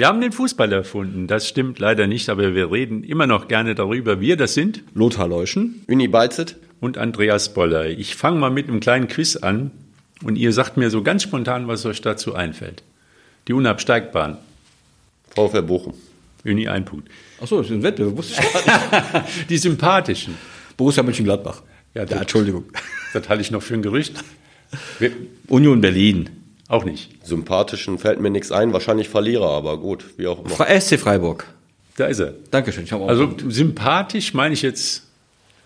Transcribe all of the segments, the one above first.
Wir haben den Fußball erfunden. Das stimmt leider nicht, aber wir reden immer noch gerne darüber. Wir, das sind Lothar Leuschen. Uni Beizet. und Andreas Boller. Ich fange mal mit einem kleinen Quiz an und ihr sagt mir so ganz spontan, was euch dazu einfällt. Die Unabsteigbaren. VfL Bochum. Uni ein Punkt. Achso, das ist ein Wettbewerb, wusste ich gar nicht. Die Sympathischen. Borussia Mönchengladbach. Ja, Ja, das- Entschuldigung. Das halte ich noch für ein Gerücht. Wir, Union Berlin. Auch nicht. Sympathischen fällt mir nichts ein, wahrscheinlich Verlierer, aber gut, wie auch immer. SC Freiburg. Da ist er. Dankeschön. Ich auch Also sympathisch meine ich jetzt,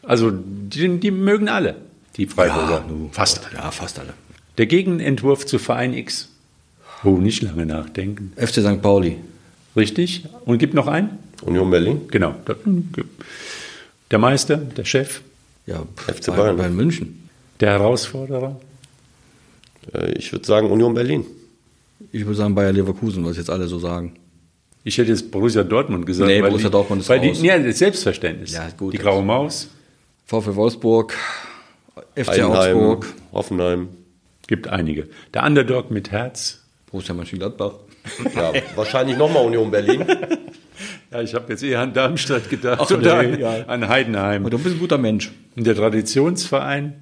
also die, die mögen alle, die Freiburger. nu, Fast alle. Ja, fast alle. Der Gegenentwurf zu Verein X. Oh, nicht lange nachdenken. FC St. Pauli. Richtig? Und gibt noch einen? Union Berlin. Genau. Der Meister, der Chef, Ja, FC. Bayern. Bayern München. der Herausforderer. Äh, Ich würde sagen Union Berlin. Ich würde sagen Bayer Leverkusen, was jetzt alle so sagen. Ich hätte jetzt Borussia Dortmund gesagt. Nee, weil Borussia die, Dortmund ist weil die, raus. Ja, das Selbstverständnis. Ja, gut, die graue Maus VfL Wolfsburg. FC Heidenheim, Augsburg. Hoffenheim. gibt einige. Der Underdog mit Herz. Borussia Mönchengladbach. Ja, wahrscheinlich nochmal Union Berlin. Ja, ich habe jetzt eher an Darmstadt gedacht Ach, oder nee, an, ja. an Heidenheim. Aber du bist ein guter Mensch. Und der Traditionsverein.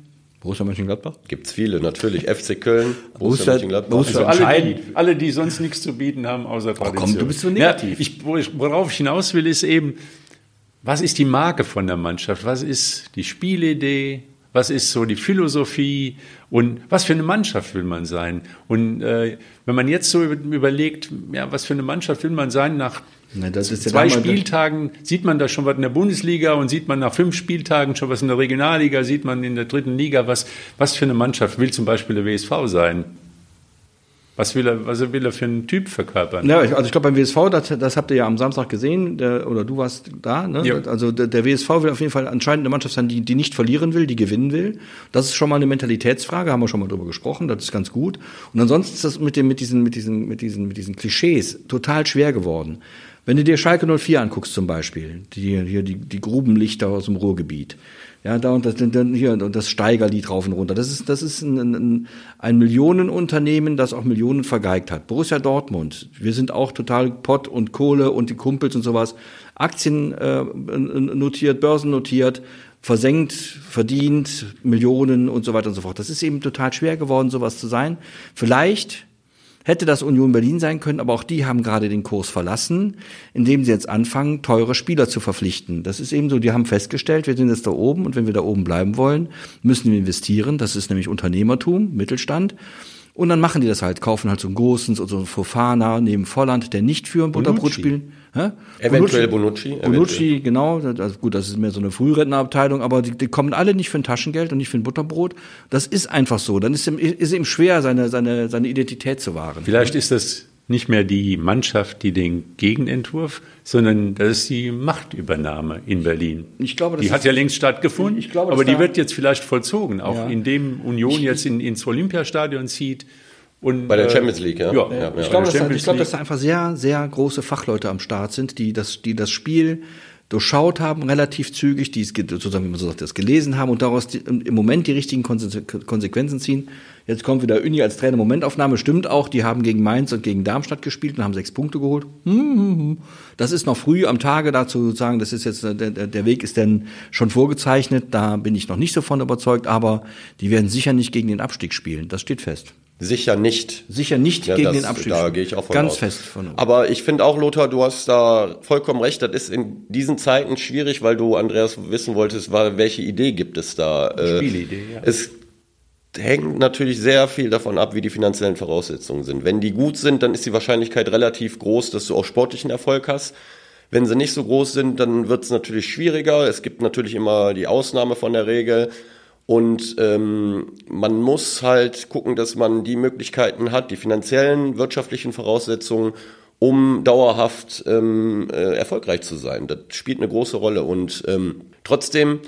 Borussia Mönchengladbach? Gibt's viele, natürlich. FC Köln, Borussia- Borussia Mönchengladbach. Borussia- Also alle, die, alle, die sonst nichts zu bieten haben, außer Tradition. komm, du bist so negativ. Ja, ich, worauf ich hinaus will, ist eben, was ist die Marke von der Mannschaft? Was ist die Spielidee? Was ist so die Philosophie? Und was für eine Mannschaft will man sein? Und äh, wenn man jetzt so überlegt, ja, was für eine Mannschaft will man sein nach Ist ja zwei Spieltagen sieht man da schon was in der Bundesliga und sieht man nach fünf Spieltagen schon was in der Regionalliga, sieht man in der dritten Liga, was, was für eine Mannschaft will zum Beispiel der WSV sein? Was will er, was will er für einen Typ verkörpern? Ja, ich- also ich glaube beim WSV, das, das habt ihr ja am Samstag gesehen, der, oder du warst da, ne? Ja. Also der, der WSV will auf jeden Fall anscheinend eine Mannschaft sein, die, die nicht verlieren will, die gewinnen will. Das ist schon mal eine Mentalitätsfrage, haben wir schon mal drüber gesprochen, das ist ganz gut. Und ansonsten ist das mit, dem, mit, diesen, mit, diesen, mit, diesen, mit diesen Klischees total schwer geworden. Wenn du dir Schalke 04 anguckst zum Beispiel, die, hier die, die Grubenlichter aus dem Ruhrgebiet, ja, da und das, dann hier und das Steigerlied rauf und runter. Das ist, das ist ein, ein, ein Millionenunternehmen, das auch Millionen vergeigt hat. Borussia Dortmund, wir sind auch total Pott und Kohle und die Kumpels und sowas. Aktien äh, notiert, Börsen notiert, versenkt, verdient, Millionen und so weiter und so fort. Das ist eben total schwer geworden, sowas zu sein. Vielleicht Hätte das Union Berlin sein können, aber auch die haben gerade den Kurs verlassen, indem sie jetzt anfangen, teure Spieler zu verpflichten. Das ist eben so, die haben festgestellt, wir sind jetzt da oben und wenn wir da oben bleiben wollen, müssen wir investieren. Das ist nämlich Unternehmertum, Mittelstand. Und dann machen die das halt, kaufen halt so einen Gosens oder so einen Fofana neben Volland, der nicht für ein Butterbrot spielen. Hä? Eventuell Bonucci, Bonucci, genau. Also gut, das ist mehr so eine Frührentnerabteilung, aber die, die kommen alle nicht für ein Taschengeld und nicht für ein Butterbrot. Das ist einfach so. Dann ist ihm, ist ihm schwer, seine, seine, seine Identität zu wahren. Vielleicht ist das nicht mehr die Mannschaft, die den Gegenentwurf, sondern das ist die Machtübernahme in Berlin. Ich glaube, das die ist- hat ja längst stattgefunden, Ich glaube, aber die wird jetzt vielleicht vollzogen, auch Ja. indem Union jetzt in, ins Olympiastadion zieht. Und, Bei der äh, Champions League, ja. Ja, Ja. Ich glaube, dass, ich glaube, dass da einfach sehr, sehr große Fachleute am Start sind, die das, die das Spiel durchschaut haben, relativ zügig, die es ge- sozusagen, wie man so sagt, das gelesen haben und daraus die, im Moment die richtigen Konse Konsequenzen ziehen. Jetzt kommt wieder Uni als Trainer. Momentaufnahme stimmt auch. Die haben gegen Mainz und gegen Darmstadt gespielt und haben sechs Punkte geholt. Das ist noch früh am Tage dazu zu sagen, das ist jetzt, der, der der Weg ist denn schon vorgezeichnet. Da bin ich noch nicht so von überzeugt, aber die werden sicher nicht gegen den Abstieg spielen. Das steht fest. Sicher nicht. Sicher nicht Ja, gegen das- den Abstieg. Da gehe ich auch von Ganz aus. fest von aus. Aber ich finde auch, Lothar, du hast da vollkommen recht. Das ist in diesen Zeiten schwierig, weil du, Andreas, wissen wolltest, welche Idee gibt es da? Äh, Spielidee, ja. Es hängt natürlich sehr viel davon ab, wie die finanziellen Voraussetzungen sind. Wenn die gut sind, dann ist die Wahrscheinlichkeit relativ groß, dass du auch sportlichen Erfolg hast. Wenn sie nicht so groß sind, dann wird es natürlich schwieriger. Es gibt natürlich immer die Ausnahme von der Regel. Und ähm, man muss halt gucken, dass man die Möglichkeiten hat, die finanziellen, wirtschaftlichen Voraussetzungen, um dauerhaft ähm, äh, erfolgreich zu sein. Das spielt eine große Rolle. Und ähm, trotzdem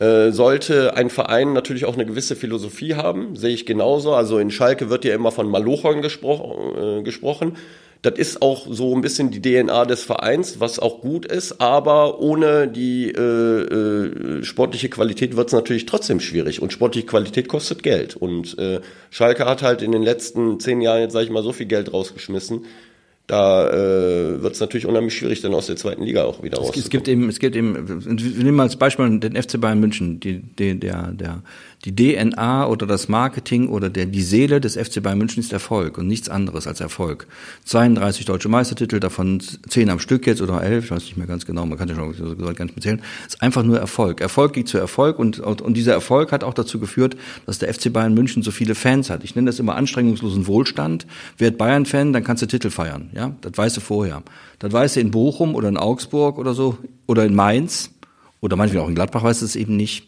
äh, sollte ein Verein natürlich auch eine gewisse Philosophie haben, sehe ich genauso. Also in Schalke wird ja immer von Malochern gespro äh, gesprochen. Das ist auch so ein bisschen die DNA des Vereins, was auch gut ist, aber ohne die äh, äh, sportliche Qualität wird es natürlich trotzdem schwierig und sportliche Qualität kostet Geld. Und äh, Schalke hat halt in den letzten zehn Jahren jetzt, sage ich mal, so viel Geld rausgeschmissen, da äh, wird es natürlich unheimlich schwierig, dann aus der zweiten Liga auch wieder rauszukommen. Es gibt eben, es gibt eben, wir nehmen mal als Beispiel den FC Bayern München, die, die, der, der, die DNA oder das Marketing oder der, die Seele des FC Bayern München ist Erfolg und nichts anderes als Erfolg. 32 deutsche Meistertitel, davon 10 am Stück jetzt oder 11, ich weiß nicht mehr ganz genau, man kann ja schon so gar nicht mehr zählen. Es ist einfach nur Erfolg. Erfolg geht zu Erfolg und, und, und dieser Erfolg hat auch dazu geführt, dass der FC Bayern München so viele Fans hat. Ich nenne das immer anstrengungslosen Wohlstand. Werd Bayern-Fan, dann kannst du Titel feiern. Ja? Ja, das weißt du vorher. Das weißt du in Bochum oder in Augsburg oder so oder in Mainz oder manchmal auch in Gladbach weißt du es eben nicht.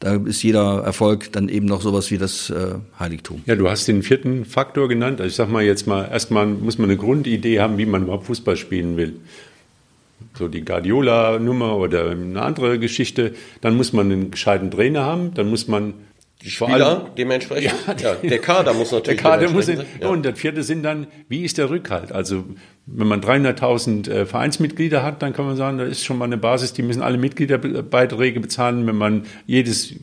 Da ist jeder Erfolg dann eben noch sowas wie das äh, Heiligtum. Ja, du hast den vierten Faktor genannt. Also ich sag mal jetzt mal, erstmal muss man eine Grundidee haben, wie man überhaupt Fußball spielen will. So die Guardiola-Nummer oder eine andere Geschichte. Dann muss man einen gescheiten Trainer haben. Dann muss man die Spieler dementsprechend. Ja, ja, der Kader muss natürlich. Der Kader muss. In, ja. Und das vierte sind dann, wie ist der Rückhalt? Also wenn man 300.000 äh, Vereinsmitglieder hat, dann kann man sagen, da ist schon mal eine Basis. Die müssen alle Mitgliederbeiträge bezahlen. Wenn man jedes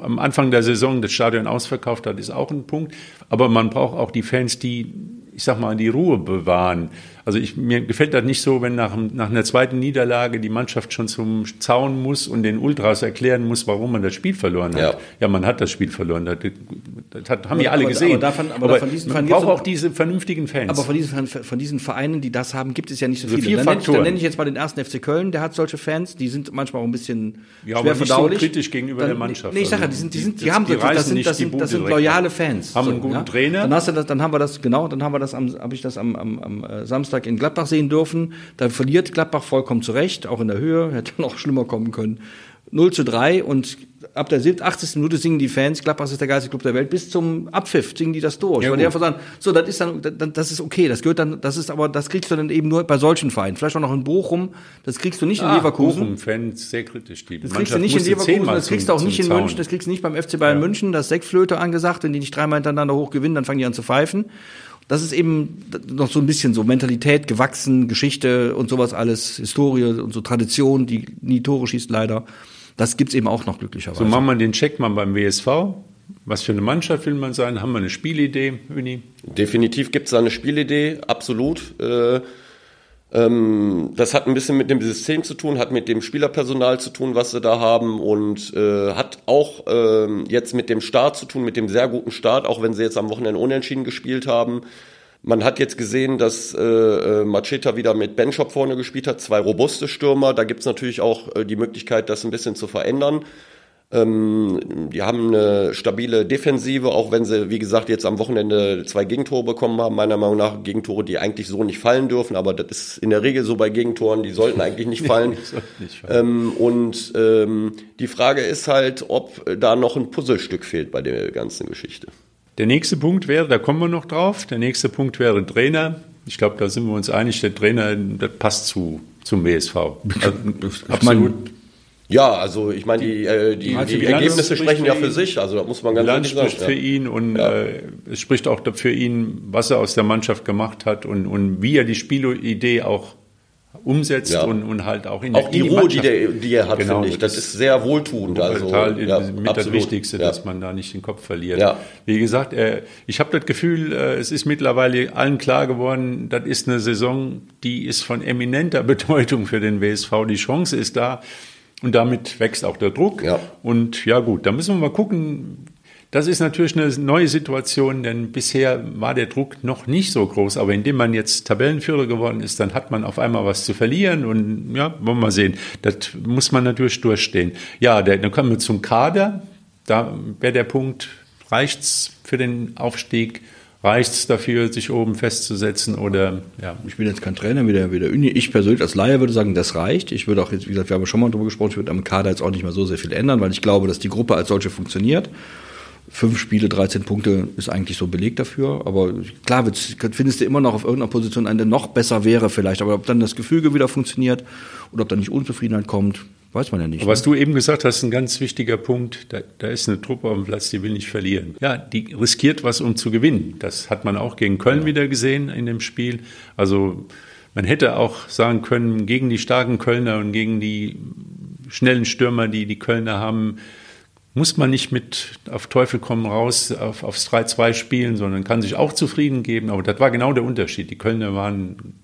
am Anfang der Saison das Stadion ausverkauft hat, ist auch ein Punkt. Aber man braucht auch die Fans, die ich sag mal, die Ruhe bewahren. Also ich, mir gefällt das nicht so, wenn nach, nach einer zweiten Niederlage die Mannschaft schon zum Zaun muss und den Ultras erklären muss, warum man das Spiel verloren hat. Ja, ja man hat das Spiel verloren. Das, das hat, haben ja alle gesehen. Aber, davon, aber, aber von diesen man braucht auch diese vernünftigen Fans. Aber von diesen, von diesen Vereinen, die das haben, gibt es ja nicht so viele. Also viele dann, nenne ich, dann nenne ich jetzt mal den ersten FC Köln, der hat solche Fans, die sind manchmal auch ein bisschen ja, schwer aber verdaulich. so kritisch gegenüber dann, der Mannschaft. Nee, ich sage ja, die sind, die sind, die, die haben die das, sind, das, sind, das sind loyale Fans. Haben so, einen guten ja? Trainer. Dann hast du das, dann haben wir das, genau, dann haben wir das am, habe ich das am, am, am äh, Samstag in Gladbach sehen dürfen. Da verliert Gladbach vollkommen zurecht, auch in der Höhe, hätte noch schlimmer kommen können. 0 zu 3 und ab der 80. Minute singen die Fans, Gladbach ist der geilste Club der Welt, bis zum Abpfiff singen die das durch. Ja, Weil die einfach sagen, so, das ist dann, das ist okay, das gehört dann, das ist aber, das kriegst du dann eben nur bei solchen Vereinen. Vielleicht auch noch in Bochum, das kriegst du nicht ah, in Leverkusen. Bochum, Fans sehr kritisch. Die das kriegst du nicht in Leverkusen, das kriegst du auch nicht in Zaun. München, das kriegst du nicht beim FC Bayern ja. München, das Sektflöte angesagt, wenn die nicht dreimal hintereinander hoch gewinnen, dann fangen die an zu pfeifen. Das ist eben noch so ein bisschen so Mentalität gewachsen, Geschichte und sowas alles, Historie und so Tradition, die nie Tore schießt leider. Das gibt's eben auch noch glücklicherweise. So machen wir den Check mal beim WSV. Was für eine Mannschaft will man sein? Haben wir eine Spielidee, Uni? Definitiv gibt's da eine Spielidee, absolut. Äh, ähm, das hat ein bisschen mit dem System zu tun, hat mit dem Spielerpersonal zu tun, was sie da haben und äh, hat auch äh, jetzt mit dem Start zu tun, mit dem sehr guten Start, auch wenn sie jetzt am Wochenende unentschieden gespielt haben. Man hat jetzt gesehen, dass äh, äh Macheta wieder mit Benchop vorne gespielt hat, zwei robuste Stürmer. Da gibt's natürlich auch äh, die Möglichkeit, das ein bisschen zu verändern. Ähm, die haben eine stabile Defensive, auch wenn sie, wie gesagt, jetzt am Wochenende zwei Gegentore bekommen haben. Meiner Meinung nach Gegentore, die eigentlich so nicht fallen dürfen, aber das ist in der Regel so bei Gegentoren, die sollten eigentlich nicht fallen. nicht fallen. Ähm, und ähm, die Frage ist halt, ob da noch ein Puzzlestück fehlt bei der ganzen Geschichte. Der nächste Punkt wäre, da kommen wir noch drauf, der nächste Punkt wäre Trainer. Ich glaube, da sind wir uns einig, der Trainer, das passt zu, zum WSV. Also, absolut. Ja, also ich meine, die, äh, die, die, die Ergebnisse sprechen ja für sich, also da muss man ganz ehrlich sagen. spricht ja. für ihn und ja. äh, es spricht auch für ihn, was er aus der Mannschaft gemacht hat und, und wie er die Spielidee auch umsetzt ja. und, und halt auch in Auch die, die Ruhe, die, der, die er hat, genau, finde ich, das ist sehr wohltuend. Also, ja, mit absolut. das Wichtigste, ja. dass man da nicht den Kopf verliert. Ja. Wie gesagt, äh, ich habe das Gefühl, äh, es ist mittlerweile allen klar geworden, das ist eine Saison, die ist von eminenter Bedeutung für den WSV. Die Chance ist da. Und damit wächst auch der Druck. Ja. Und ja gut, da müssen wir mal gucken, das ist natürlich eine neue Situation, denn bisher war der Druck noch nicht so groß. Aber indem man jetzt Tabellenführer geworden ist, dann hat man auf einmal was zu verlieren. Und ja, wollen wir mal sehen. Das muss man natürlich durchstehen. Ja, dann kommen wir zum Kader. Da wäre der Punkt, reicht's für den Aufstieg? Reicht es dafür, sich oben festzusetzen oder ja? Ich bin jetzt kein Trainer wie der, wie der Uni. Ich persönlich als Laie würde sagen, das reicht. Ich würde auch jetzt, wie gesagt, wir haben schon mal darüber gesprochen, ich würde am Kader jetzt auch nicht mehr so sehr viel ändern, weil ich glaube, dass die Gruppe als solche funktioniert fünf Spiele, 13 Punkte ist eigentlich so belegt dafür. Aber klar, findest du immer noch auf irgendeiner Position einen, der noch besser wäre vielleicht. Aber ob dann das Gefüge wieder funktioniert oder ob dann nicht Unzufriedenheit kommt, weiß man ja nicht. Aber was ne? du eben gesagt hast, ein ganz wichtiger Punkt. Da, da, ist eine Truppe auf dem Platz, die will nicht verlieren. Ja, die riskiert was, um zu gewinnen. Das hat man auch gegen Köln ja. wieder gesehen in dem Spiel. Also man hätte auch sagen können, gegen die starken Kölner und gegen die schnellen Stürmer, die die Kölner haben, muss man nicht mit auf Teufel komm raus auf, aufs 3-2 spielen, sondern kann sich auch zufrieden geben. Aber das war genau der Unterschied. Die Kölner waren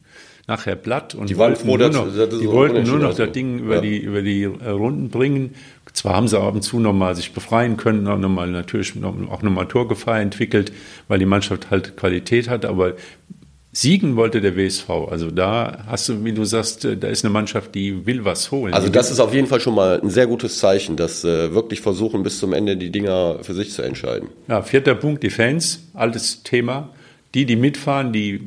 nachher platt und Die waren wollten froh, nur noch, dass das die wollten nur noch das. Ding über Ja. die über die äh, Runden bringen. Zwar haben sie ab und zu nochmal sich befreien können, auch nochmal natürlich auch nochmal Torgefahr entwickelt, weil die Mannschaft halt Qualität hat, aber siegen wollte der WSV. Also da hast du, wie du sagst, äh, da ist eine Mannschaft, die will was holen. Also das ist auf jeden Fall schon mal ein sehr gutes Zeichen, dass äh, wirklich versuchen, bis zum Ende die Dinger für sich zu entscheiden. Ja, vierter Punkt, die Fans, altes Thema. Die, die mitfahren, die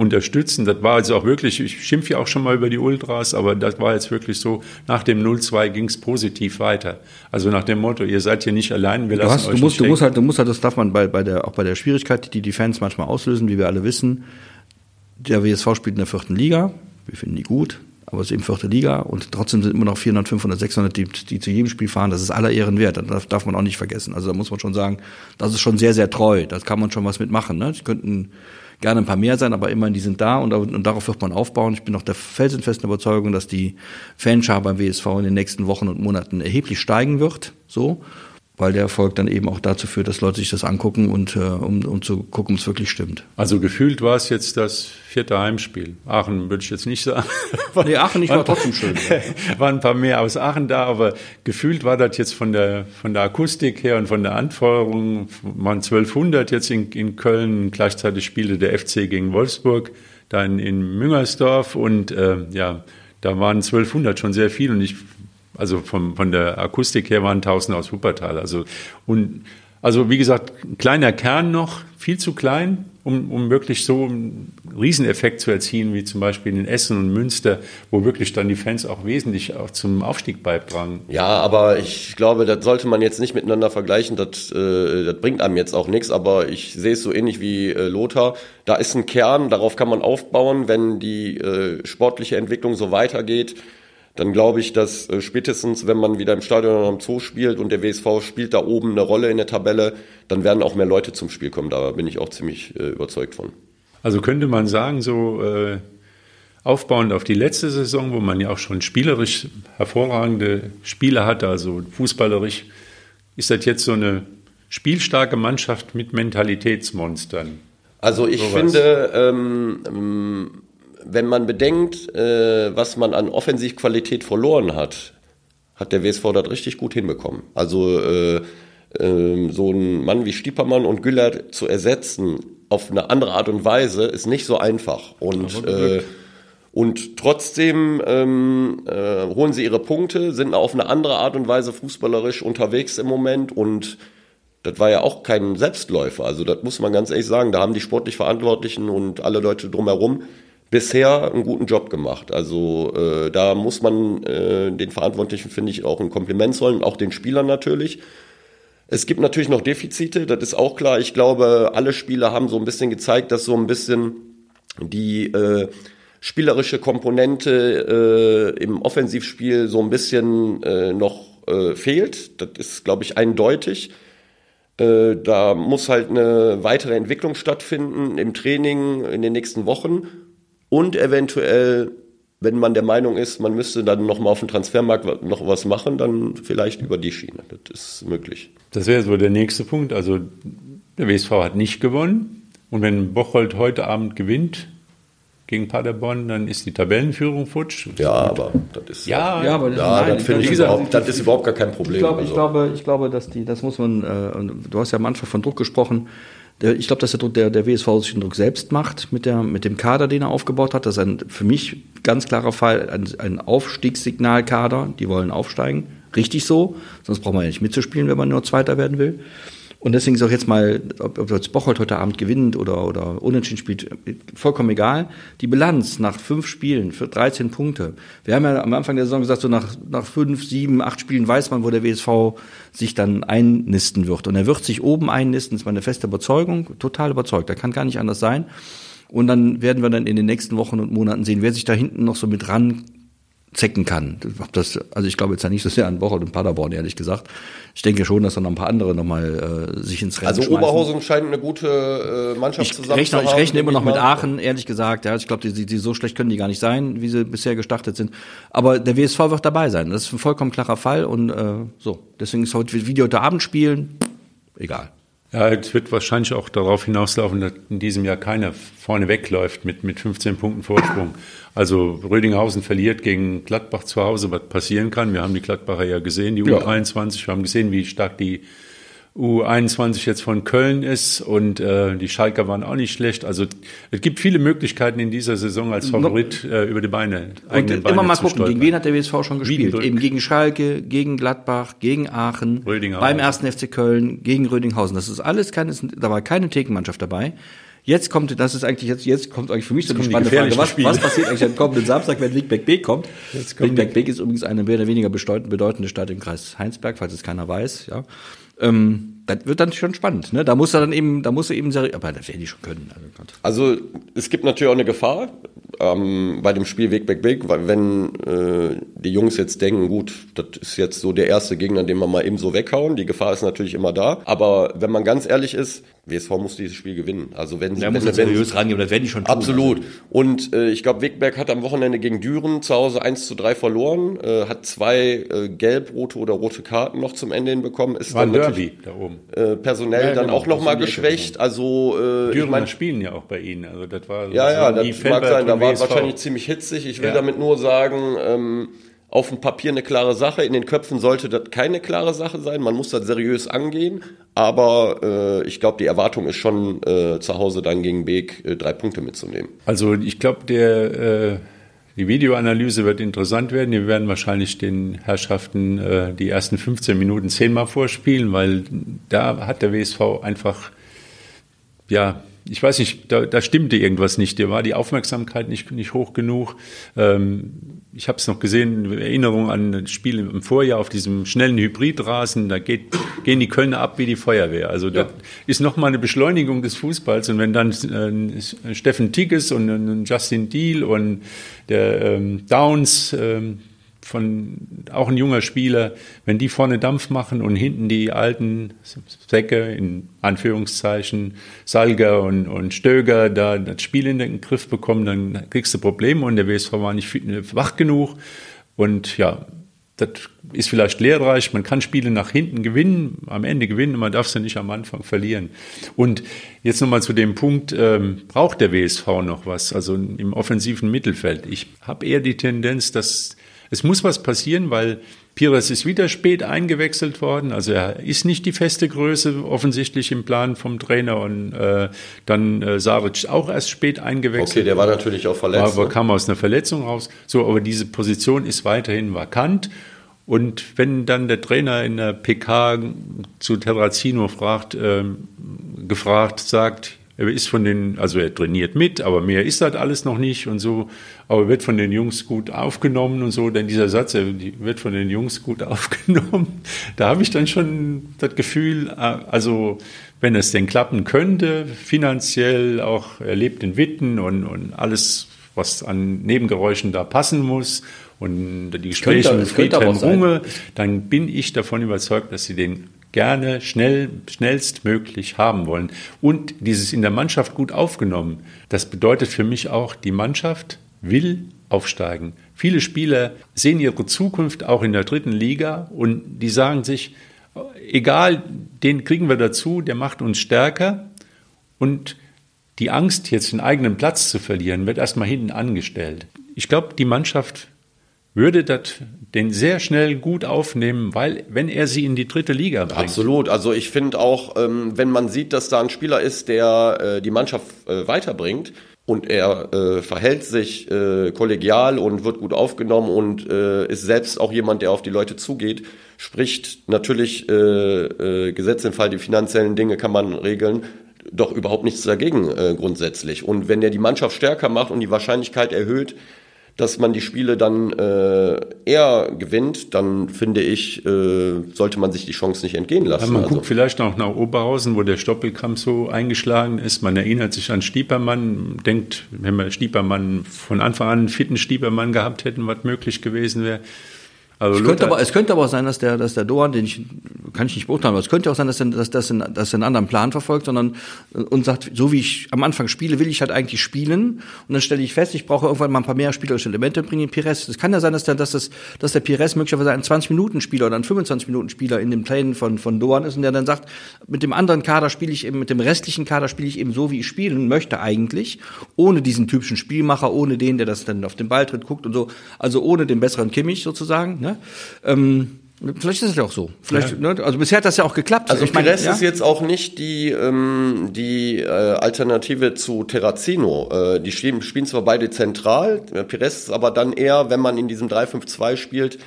unterstützen. Das war also auch wirklich, ich schimpfe ja auch schon mal über die Ultras, aber das war jetzt wirklich so, nach dem 0-2 ging es positiv weiter. Also nach dem Motto, ihr seid hier nicht allein, wir Du, lassen hast, euch du, musst, nicht du musst halt, du musst halt, das darf man bei, bei der, auch bei der Schwierigkeit, die die Fans manchmal auslösen, wie wir alle wissen. Der WSV spielt in der vierten Liga. Wir finden die gut, aber es ist eben vierte Liga und trotzdem sind immer noch 400, 500, 600, die, die zu jedem Spiel fahren. Das ist aller Ehren wert. Das darf, darf man auch nicht vergessen. Also da muss man schon sagen, das ist schon sehr, sehr treu. Da kann man schon was mitmachen. Ne? Die könnten gerne ein paar mehr sein, aber immerhin, die sind da und, und darauf wird man aufbauen. Ich bin auch der felsenfesten Überzeugung, dass die Fanschar beim WSV in den nächsten Wochen und Monaten erheblich steigen wird. So weil der Erfolg dann eben auch dazu führt, dass Leute sich das angucken und äh, um, um zu gucken, ob es wirklich stimmt. Also gefühlt war es jetzt das vierte Heimspiel. Aachen würde ich jetzt nicht sagen. Nee, Aachen nicht, war trotzdem schön. waren ein paar mehr aus Aachen da, aber gefühlt war das jetzt von der, von der Akustik her und von der Anfeuerung, waren 1200 jetzt in, in Köln, gleichzeitig spielte der FC gegen Wolfsburg, da in, in Müngersdorf und äh, ja, da waren 1200 schon sehr viel und ich, also vom, von der Akustik her waren 1000 aus Wuppertal, also und also wie gesagt, ein kleiner Kern noch, viel zu klein, um, um wirklich so einen Rieseneffekt zu erzielen, wie zum Beispiel in Essen und Münster, wo wirklich dann die Fans auch wesentlich auch zum Aufstieg beitragen. Ja, aber ich glaube, das sollte man jetzt nicht miteinander vergleichen. Das, äh, das bringt einem jetzt auch nichts. Aber ich sehe es so ähnlich wie äh, Lothar. Da ist ein Kern, darauf kann man aufbauen. Wenn die äh, sportliche Entwicklung so weitergeht, dann glaube ich, dass äh, spätestens, wenn man wieder im Stadion oder am Zoo spielt und der WSV spielt da oben eine Rolle in der Tabelle, dann werden auch mehr Leute zum Spiel kommen. Da bin ich auch ziemlich äh, überzeugt von. Also könnte man sagen, so äh, aufbauend auf die letzte Saison, wo man ja auch schon spielerisch hervorragende Spieler hatte, also fußballerisch, ist das jetzt so eine spielstarke Mannschaft mit Mentalitätsmonstern. Also ich Sowas. finde, ähm, ähm, wenn man bedenkt, äh, was man an Offensivqualität verloren hat, hat der WSV das richtig gut hinbekommen. Also äh, ähm, so ein Mann wie Stiepermann und Güller zu ersetzen auf eine andere Art und Weise ist nicht so einfach. Und äh, und trotzdem ähm, äh, holen sie ihre Punkte, sind auf eine andere Art und Weise fußballerisch unterwegs im Moment und das war ja auch kein Selbstläufer. Also das muss man ganz ehrlich sagen. Da haben die sportlich Verantwortlichen und alle Leute drumherum bisher einen guten Job gemacht. Also äh, da muss man äh, den Verantwortlichen, finde ich, auch ein Kompliment zollen, auch den Spielern natürlich. Es gibt natürlich noch Defizite, das ist auch klar. Ich glaube, alle Spieler haben so ein bisschen gezeigt, dass so ein bisschen die äh, spielerische Komponente äh, im Offensivspiel so ein bisschen äh, noch äh, fehlt. Das ist, glaube ich, eindeutig. Äh, da muss halt eine weitere Entwicklung stattfinden im Training in den nächsten Wochen und eventuell, wenn man der Meinung ist, man müsste dann noch mal auf dem Transfermarkt noch was machen, dann vielleicht über die Schiene. Das ist möglich. Das wäre so der nächste Punkt. Also der WSV hat nicht gewonnen. Und wenn Bocholt heute Abend gewinnt gegen Paderborn, dann ist die Tabellenführung futsch. Ja, aber das ist Ja, Ja, aber ja, nein, das finde ich überhaupt, das ist überhaupt gar kein Problem. Ich glaube, ich Also. glaube, ich glaube, dass die, das muss man, äh, du hast ja am Anfang von Druck gesprochen. Ich glaube, dass der, Druck, der, der WSV sich den Druck selbst macht mit, der, mit dem Kader, den er aufgebaut hat. Das ist ein, für mich ganz klarer Fall, ein, ein Aufstiegssignalkader. Die wollen aufsteigen. Richtig so. Sonst braucht man ja nicht mitzuspielen, wenn man nur Zweiter werden will. Und deswegen ist auch jetzt mal, ob, ob jetzt Bocholt heute Abend gewinnt oder, oder unentschieden spielt, vollkommen egal. Die Bilanz nach fünf Spielen für 13 Punkte. Wir haben ja am Anfang der Saison gesagt, so nach, nach fünf, sieben, acht Spielen weiß man, wo der WSV sich dann einnisten wird. Und er wird sich oben einnisten, ist meine feste Überzeugung, total überzeugt. Da kann gar nicht anders sein. Und dann werden wir dann in den nächsten Wochen und Monaten sehen, wer sich da hinten noch so mit ran zecken kann. Das, also ich glaube jetzt ja nicht so sehr an Bocholt und Paderborn, ehrlich gesagt. Ich denke schon, dass dann noch ein paar andere nochmal äh, sich ins Rennen Also schmeißen. Oberhausen scheint eine gute äh, Mannschaft Ich zusammen rechne, zu ich haben, rechne immer noch mit ich. Aachen, ehrlich gesagt. Ja, ich glaube, die, die, die, so schlecht können die gar nicht sein, wie sie bisher gestartet sind. Aber der WSV wird dabei sein. Das ist ein vollkommen klarer Fall. Und äh, so, deswegen ist heute Video heute Abend spielen. Egal. Ja, es wird wahrscheinlich auch darauf hinauslaufen, dass in diesem Jahr keiner vorne wegläuft mit, mit 15 Punkten Vorsprung. Also Rödinghausen verliert gegen Gladbach zu Hause, was passieren kann. Wir haben die Gladbacher ja gesehen, die Ja. U23. Wir haben gesehen, wie stark die U21 jetzt von Köln ist und äh, die Schalker waren auch nicht schlecht. Also es gibt viele Möglichkeiten in dieser Saison als Favorit äh, über die Beine, Und Beine immer mal gucken, gegen stolpern. wen hat der WSV schon gespielt? Wiedenbrück. Eben gegen Schalke, gegen Gladbach, gegen Aachen, Rödinghausen. beim ersten FC Köln, gegen Rödinghausen. Das ist alles keine, da war keine Thekenmannschaft dabei. Jetzt kommt, das ist eigentlich jetzt, jetzt kommt eigentlich für mich so die spannende Frage, was, was passiert eigentlich am kommenden Samstag, wenn Wigbeck Beek kommt? Wigbeck Beek ist übrigens eine mehr oder weniger bedeutende, Stadt im Kreis Heinsberg, falls es keiner weiß, ja. Ähm, das wird dann schon spannend, ne? Da muss er dann eben, da muss er eben aber das werden die schon können. Also Gott. Also es gibt natürlich auch eine Gefahr ähm, bei dem Spiel Weg, Weg, Weg, weil wenn äh, die Jungs jetzt denken, gut, das ist jetzt so der erste Gegner, den wir mal eben so weghauen, die Gefahr ist natürlich immer da. Aber wenn man ganz ehrlich ist, WSV muss dieses Spiel gewinnen. Also wenn sie muss wenn, er seriös rangehen, das werden die schon tun. Absolut. Und äh, ich glaube, Wegberg hat am Wochenende gegen Düren zu Hause 1 zu 3 verloren, äh, hat zwei äh, gelb-rote oder rote Karten noch zum Ende hinbekommen, ist War dann Derby da oben. äh, personell Ja, dann genau, auch nochmal Ecke, geschwächt. Also äh, ich Dürener mein, spielen ja auch bei Ihnen. Also das war ja, ja, so das mag sein. Da war WSV. wahrscheinlich ziemlich hitzig. Ich will Ja. damit nur sagen, ähm, auf dem Papier eine klare Sache. In den Köpfen sollte das keine klare Sache sein. Man muss das seriös angehen. Aber äh, ich glaube, die Erwartung ist schon, äh, zu Hause dann gegen Beek äh, drei Punkte mitzunehmen. Also ich glaube, der äh, die Videoanalyse wird interessant werden. Wir werden wahrscheinlich den Herrschaften äh, die ersten 15 Minuten zehnmal vorspielen, weil da hat der WSV einfach, ja, ich weiß nicht, da, da stimmte irgendwas nicht. Da war die Aufmerksamkeit nicht, nicht hoch genug. Ähm, ich habe es noch gesehen, in Erinnerung an das Spiel im Vorjahr auf diesem schnellen Hybridrasen, da geht, gehen die Kölner ab wie die Feuerwehr. Also das ist nochmal eine Beschleunigung des Fußballs. Und wenn dann äh, Steffen Tigges und äh, Justin Deal und der ähm, Downs, ähm, von auch ein junger Spieler, wenn die vorne Dampf machen und hinten die alten Säcke, in Anführungszeichen, Salger und, und Stöger, da das Spiel in den Griff bekommen, dann kriegst du Probleme und der WSV war nicht wach genug. Und ja, das ist vielleicht lehrreich. Man kann Spiele nach hinten gewinnen, am Ende gewinnen, man darf sie nicht am Anfang verlieren. Und jetzt nochmal zu dem Punkt, ähm, braucht der WSV noch was, also im offensiven Mittelfeld? Ich habe eher die Tendenz, dass es muss was passieren, weil Pires ist wieder spät eingewechselt worden. Also er ist nicht die feste Größe offensichtlich im Plan vom Trainer und äh, dann äh, Saric auch erst spät eingewechselt. Okay, der war natürlich auch verletzt. Aber ne? kam aus einer Verletzung raus. So, aber diese Position ist weiterhin vakant. Und wenn dann der Trainer in der PK zu Terrazino fragt, ähm, gefragt, sagt, er ist von den, also er trainiert mit, aber mehr ist das alles noch nicht und so, aber wird von den Jungs gut aufgenommen und so, denn dieser Satz, er wird von den Jungs gut aufgenommen, da habe ich dann schon das Gefühl, äh, also wenn es denn klappen könnte, finanziell auch, er lebt in Witten und, und alles, was an Nebengeräuschen da passen muss und die Gespräche könnte- mit Friedhelm. Runge, dann bin ich davon überzeugt, dass sie den gerne schnell, schnellstmöglich haben wollen. Und dieses in der Mannschaft gut aufgenommen, das bedeutet für mich auch, die Mannschaft will aufsteigen. Viele Spieler sehen ihre Zukunft auch in der dritten Liga und die sagen sich, egal, den kriegen wir dazu, der macht uns stärker und die Angst, jetzt den eigenen Platz zu verlieren, wird erstmal hinten angestellt. Ich glaube, die Mannschaft würde das den sehr schnell gut aufnehmen, weil wenn er sie in die dritte Liga bringt. Absolut. Also ich finde auch, ähm, wenn man sieht, dass da ein Spieler ist, der äh, die Mannschaft äh, weiterbringt und er äh, verhält sich kollegial und wird gut aufgenommen und ist selbst auch jemand, der auf die Leute zugeht, spricht natürlich Gesetz im Fall, die finanziellen Dinge kann man regeln, doch überhaupt nichts dagegen äh, grundsätzlich. Und wenn er die Mannschaft stärker macht und die Wahrscheinlichkeit erhöht, dass man die Spiele dann äh, eher gewinnt, dann finde ich, äh, sollte man sich die Chance nicht entgehen lassen. Ja, man also. guckt vielleicht auch nach Oberhausen, wo der Stoppelkampf so eingeschlagen ist. Man erinnert sich an Stiepermann, denkt, wenn wir Stiepermann von Anfang an einen fitten Stiepermann gehabt hätten, was möglich gewesen wäre. Also es, könnte aber, es könnte aber auch sein, dass der, dass der Doan, den ich, kann ich nicht beurteilen, aber es könnte auch sein, dass er, dass, dass, dass er einen anderen Plan verfolgt, sondern äh, und sagt, so wie ich am Anfang spiele, will ich halt eigentlich spielen und dann stelle ich fest, ich brauche irgendwann mal ein paar mehr spielerische Elemente und bringe den Pires. Es kann ja sein, dass der, dass das, dass der Pires möglicherweise ein 20-Minuten-Spieler oder ein 25-Minuten-Spieler in den Plänen von, von Doan ist und der dann sagt, mit dem anderen Kader spiele ich eben, mit dem restlichen Kader spiele ich eben so, wie ich spielen möchte eigentlich, ohne diesen typischen Spielmacher, ohne den, der das dann auf den Ball tritt, guckt und so, also ohne den besseren Kimmich sozusagen, ne? Ähm, Vielleicht ist es ja auch so. Vielleicht, ja. ne, also bisher hat das ja auch geklappt. Also ich Pires ja? ist jetzt auch nicht die ähm, die äh, Alternative zu Terrazino. Äh, die spielen, spielen zwar beide zentral, Pires ist aber dann eher, wenn man in diesem 3-5-2 spielt,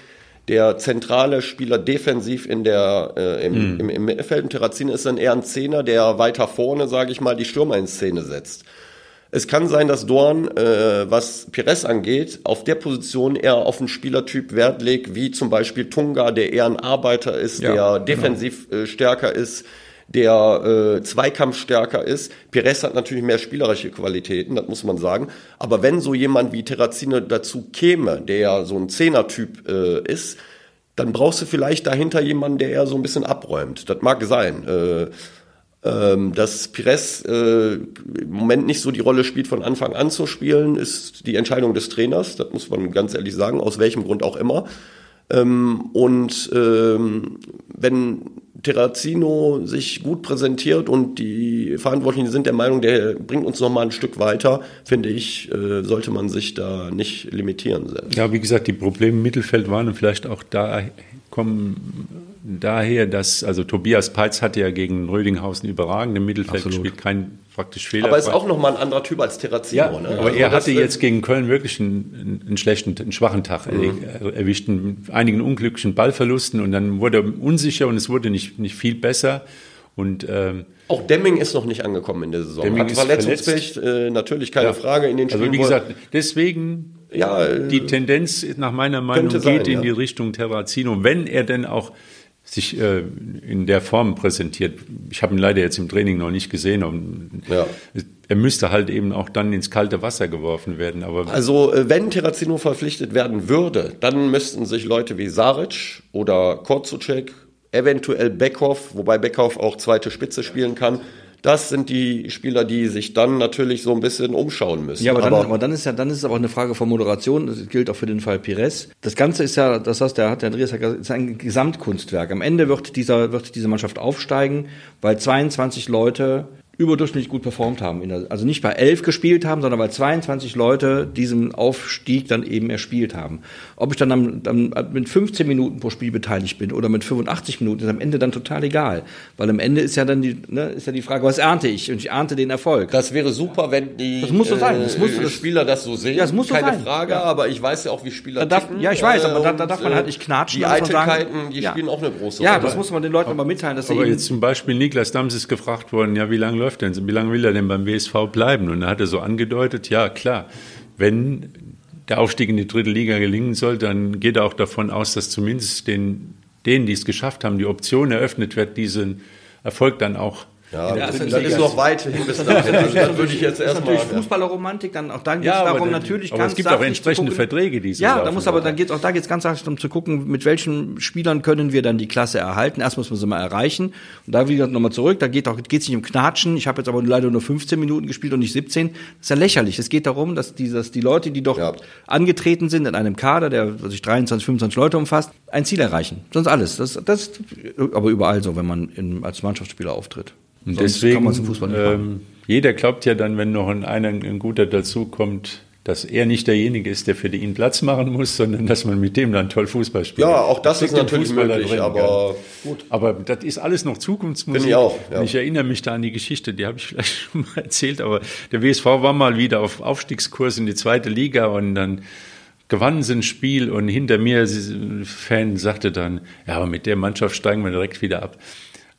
der zentrale Spieler defensiv in der äh, im, mhm. im, im Mittelfeld. Und Terrazino ist dann eher ein Zehner, der weiter vorne, sage ich mal, die Stürmer in Szene setzt. Es kann sein, dass Dorn, äh, was Pires angeht, auf der Position eher auf einen Spielertyp Wert legt, wie zum Beispiel Tunga, der eher ein Arbeiter ist, ja, der genau. defensiv äh, stärker ist, der äh, Zweikampf stärker ist. Pires hat natürlich mehr spielerische Qualitäten, das muss man sagen. Aber wenn so jemand wie Terrazino dazu käme, der ja so ein Zehner-Typ äh, ist, dann brauchst du vielleicht dahinter jemanden, der eher so ein bisschen abräumt. Das mag sein. Äh, ähm, dass Pires äh, im Moment nicht so die Rolle spielt, von Anfang an zu spielen, ist die Entscheidung des Trainers. Das muss man ganz ehrlich sagen, aus welchem Grund auch immer. Ähm, und ähm, wenn Terrazino sich gut präsentiert und die Verantwortlichen sind der Meinung, der bringt uns noch mal ein Stück weiter, finde ich, äh, sollte man sich da nicht limitieren. Selbst. Ja, wie gesagt, die Probleme im Mittelfeld waren vielleicht auch da kommen daher, dass, also Tobias Peitz hatte ja gegen Rödinghausen überragend im Mittelfeld Absolut. gespielt, kein praktisch Fehler. Aber ist auch nochmal ein anderer Typ als Terrazino. Ja, ne? aber also er hatte jetzt gegen Köln wirklich einen, einen schlechten, einen schwachen Tag mhm. erwischt, einigen unglücklichen Ballverlusten und dann wurde er unsicher und es wurde nicht, nicht viel besser. Und, ähm, auch Demming ist noch nicht angekommen in der Saison. Demming Hat Verletzungspech, äh, natürlich keine ja. Frage in den Spielen. Also wie gesagt, deswegen ja, die äh, Tendenz nach meiner Meinung geht sein, in ja. die Richtung Terrazino, wenn er denn auch sich äh, in der Form präsentiert. Ich habe ihn leider jetzt im Training noch nicht gesehen. Und ja. Er müsste halt eben auch dann ins kalte Wasser geworfen werden. Aber also äh, wenn Terrazino verpflichtet werden würde, dann müssten sich Leute wie Saric oder Korzucek, eventuell Beckhoff, wobei Beckhoff auch zweite Spitze spielen kann, das sind die Spieler, die sich dann natürlich so ein bisschen umschauen müssen. Ja, aber dann, aber, dann ist ja, dann ist es aber auch eine Frage von Moderation. Das gilt auch für den Fall Pires. Das Ganze ist ja, das heißt, der hat der Andreas ja gesagt, ist ein Gesamtkunstwerk. Am Ende wird dieser, wird diese Mannschaft aufsteigen, weil 22 Leute überdurchschnittlich gut performt haben. also nicht bei elf gespielt haben, sondern weil 22 Leute diesen Aufstieg dann eben erspielt haben. Ob ich dann, am, dann mit 15 Minuten pro Spiel beteiligt bin oder mit 85 Minuten, ist am Ende dann total egal. Weil am Ende ist ja dann die, ne, ist ja die Frage, was ernte ich? Und ich ernte den Erfolg. Das wäre super, wenn die das muss so sein. Das muss, äh, Spieler das so sehen. Ja, das muss so Keine sein. Frage, ja. aber ich weiß ja auch, wie Spieler da darf, Ja, ich weiß, aber da, da darf man halt nicht knatschen. Die Eitelkeiten, die ja. spielen auch eine große Rolle. Ja, das muss man den Leuten aber mitteilen. Dass aber jetzt zum Beispiel Niklas Dams ist gefragt worden, ja, wie lange läuft denn? Wie lange will er denn beim WSV bleiben? Und da hat er so angedeutet, ja klar, wenn der Aufstieg in die dritte Liga gelingen soll, dann geht er auch davon aus, dass zumindest den, denen, die es geschafft haben, die Option eröffnet wird, diesen Erfolg dann auch ja, das, das ist noch weit hin bis dahin. Also dann würde ich jetzt erstmal. natürlich Fußballerromantik, dann auch dann geht es ja, darum, natürlich aber ganz es gibt auch entsprechende Verträge, die so Ja, da muss aber dann geht's auch da geht's ganz einfach um zu gucken, mit welchen Spielern können wir dann die Klasse erhalten. Erst muss man sie mal erreichen und da wieder nochmal zurück. Da geht auch geht's nicht um Knatschen. Ich habe jetzt aber leider nur 15 Minuten gespielt und nicht 17. Das ist ja lächerlich. Es geht darum, dass die, dass die Leute, die doch ja. angetreten sind in einem Kader, der sich 23, 25 Leute umfasst, ein Ziel erreichen. Sonst alles. Das, das aber überall so, wenn man in, als Mannschaftsspieler auftritt. Und deswegen, ähm, jeder glaubt ja dann, wenn noch ein, einer, ein guter dazukommt, dass er nicht derjenige ist, der für ihn Platz machen muss, sondern dass man mit dem dann toll Fußball spielt. Ja, auch das, das ist natürlich möglich, drin, aber gut. Aber das ist alles noch Zukunftsmusik. Bin ich auch. Ja. Ich erinnere mich da an die Geschichte, die habe ich vielleicht schon mal erzählt, aber der WSV war mal wieder auf Aufstiegskurs in die zweite Liga und dann gewannen sie ein Spiel und hinter mir, Fan sagte dann, ja, aber mit der Mannschaft steigen wir direkt wieder ab.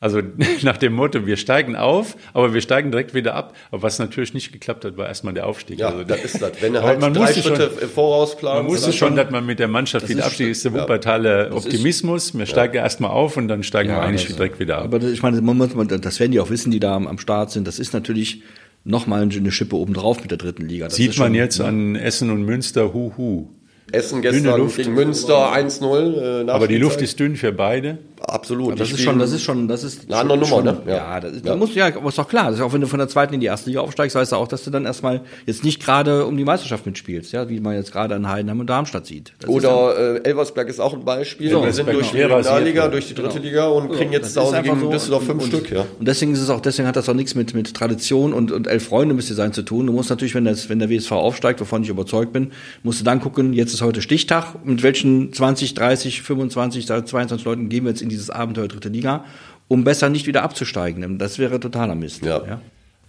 Also nach dem Motto, wir steigen auf, aber wir steigen direkt wieder ab. Aber was natürlich nicht geklappt hat, war erstmal der Aufstieg. Ja, also, das ist das. Wenn Aber halt man drei Schritte schon- vorausplanst. man wusste schon, dass man mit der Mannschaft wieder absteigt. Das ist der Wuppertaler ist- Optimismus. Wir steigen erstmal auf und dann steigen wir eigentlich das- direkt wieder ab. Aber das, ich meine, das werden die auch wissen, die da am, am Start sind. Das ist natürlich nochmal eine Schippe obendrauf mit der dritten Liga. Das Sieht ist man schon- jetzt an Essen und Münster, hu, hu. Essen gestern Luft. gegen Münster 1-0. Äh, Aber die Luft ist dünn für beide. Absolut. Das Die ist schon, das ist schon, das ist Eine andere schon, Nummer, ne? Ja, Ja. das ist, Ja. Da muss, ja, aber ist doch klar. Das ist auch wenn du von der zweiten in die erste Liga aufsteigst, weißt du auch, dass du dann erstmal jetzt nicht gerade um die Meisterschaft mitspielst, ja, wie man jetzt gerade an Heidenheim und Darmstadt sieht. Das ist dann- Oder äh, Elversberg ist auch ein Beispiel. So, die sind Elversberg durch die Regionalliga, durch die dritte Liga und kriegen Das jetzt ist zu Hause einfach gegen so. Düsseldorf fünf und, Stück. Ja. Und deswegen ist es auch, deswegen hat das auch nichts mit, mit Tradition und, und elf Freunde müsste sein zu tun. Du musst natürlich, wenn, das, wenn der WSV aufsteigt, wovon ich überzeugt bin, musst du dann gucken, jetzt ist heute Stichtag, mit welchen 20, 30, 25, 22 Leuten gehen wir jetzt in dieses Abenteuer dritte Liga, um besser nicht wieder abzusteigen. Das wäre totaler Mist. Ja.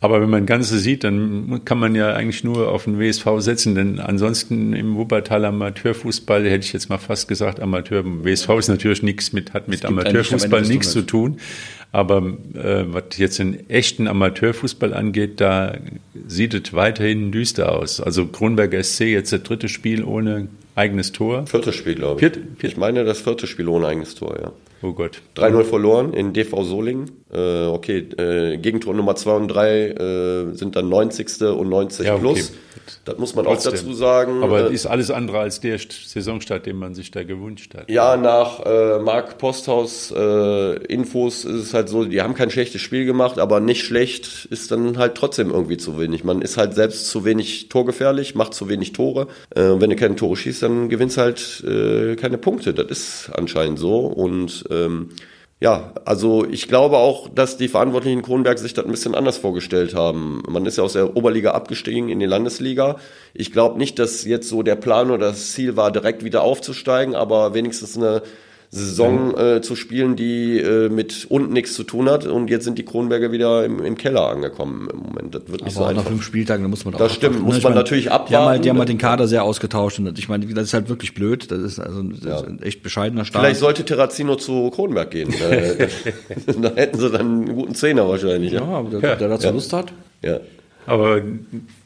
Aber wenn man Ganze sieht, dann kann man ja eigentlich nur auf den WSV setzen, denn ansonsten im Wuppertal Amateurfußball hätte ich jetzt mal fast gesagt, Amateur, WSV ist natürlich nichts mit, hat mit Amateurfußball nichts zu tun. Aber äh, was jetzt den echten Amateurfußball angeht, da sieht es weiterhin düster aus. Also Kronberger SC jetzt das dritte Spiel ohne eigenes Tor. Viertes Spiel, glaube ich. Viert- viert- Ich meine, das vierte Spiel ohne eigenes Tor, ja. Oh Gott. 3-0 verloren in DV Solingen. Äh, okay, äh, Gegentor Nummer 2 und 3 äh, sind dann 90. und 90 Ja, okay. plus. Das muss man auch Trotzdem. dazu sagen. Aber Äh, ist alles andere als der St- Saisonstart, den man sich da gewünscht hat. Ja, nach äh, Marc Posthaus äh, Infos ist es halt so, die haben kein schlechtes Spiel gemacht, aber nicht schlecht ist dann halt trotzdem irgendwie zu wenig. Man ist halt selbst zu wenig torgefährlich, macht zu wenig Tore. Äh, und wenn du keine Tore schießt, dann gewinnst halt äh, keine Punkte. Das ist anscheinend so. Und ähm, ja, also ich glaube auch, dass die Verantwortlichen in Kronberg sich das ein bisschen anders vorgestellt haben. Man ist ja aus der Oberliga abgestiegen in die Landesliga. Ich glaube nicht, dass jetzt so der Plan oder das Ziel war, direkt wieder aufzusteigen, aber wenigstens eine Saison äh, zu spielen, die äh, mit unten nichts zu tun hat. Und jetzt sind die Kronberger wieder im, im Keller angekommen im Moment. Das wird nicht so Aber auch nach fünf Spieltagen, da muss man auch Das stimmt, abwarten, muss? Ich man meine, natürlich Die haben, abwarten. halt, die haben halt den Kader sehr ausgetauscht und ich meine, das ist halt wirklich blöd. Das ist also das ist ein echt bescheidener Start. Vielleicht sollte Terrazino zu Kronberg gehen. Äh, da hätten sie dann einen guten Zehner wahrscheinlich. ja, Ja. aber der, der dazu Lust hat. ja. Aber